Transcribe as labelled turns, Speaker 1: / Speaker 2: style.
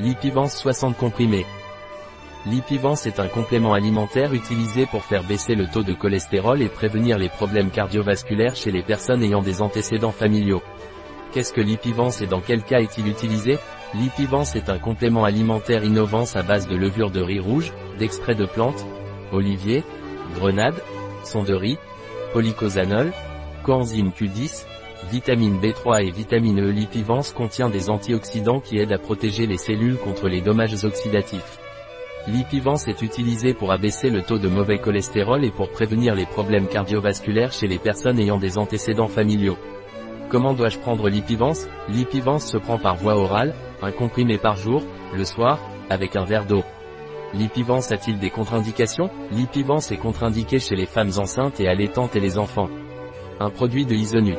Speaker 1: Lipivance 60 comprimés. Lipivance est un complément alimentaire utilisé pour faire baisser le taux de cholestérol et prévenir les problèmes cardiovasculaires chez les personnes ayant des antécédents familiaux. Qu'est-ce que Lipivance et dans quel cas est-il utilisé? Lipivance est un complément alimentaire innovant à base de levure de riz rouge, d'extrait de plantes, olivier, grenade, son de riz, polycosanol, coenzyme Q10, Vitamine B3 et vitamine E Lipivance contient des antioxydants qui aident à protéger les cellules contre les dommages oxydatifs. Lipivance est utilisé pour abaisser le taux de mauvais cholestérol et pour prévenir les problèmes cardiovasculaires chez les personnes ayant des antécédents familiaux. Comment dois-je prendre Lipivance? Lipivance se prend par voie orale, un comprimé par jour, le soir, avec un verre d'eau. Lipivance a-t-il des contre-indications? Lipivance est contre-indiqué chez les femmes enceintes et allaitantes et les enfants. Un produit de Isonut.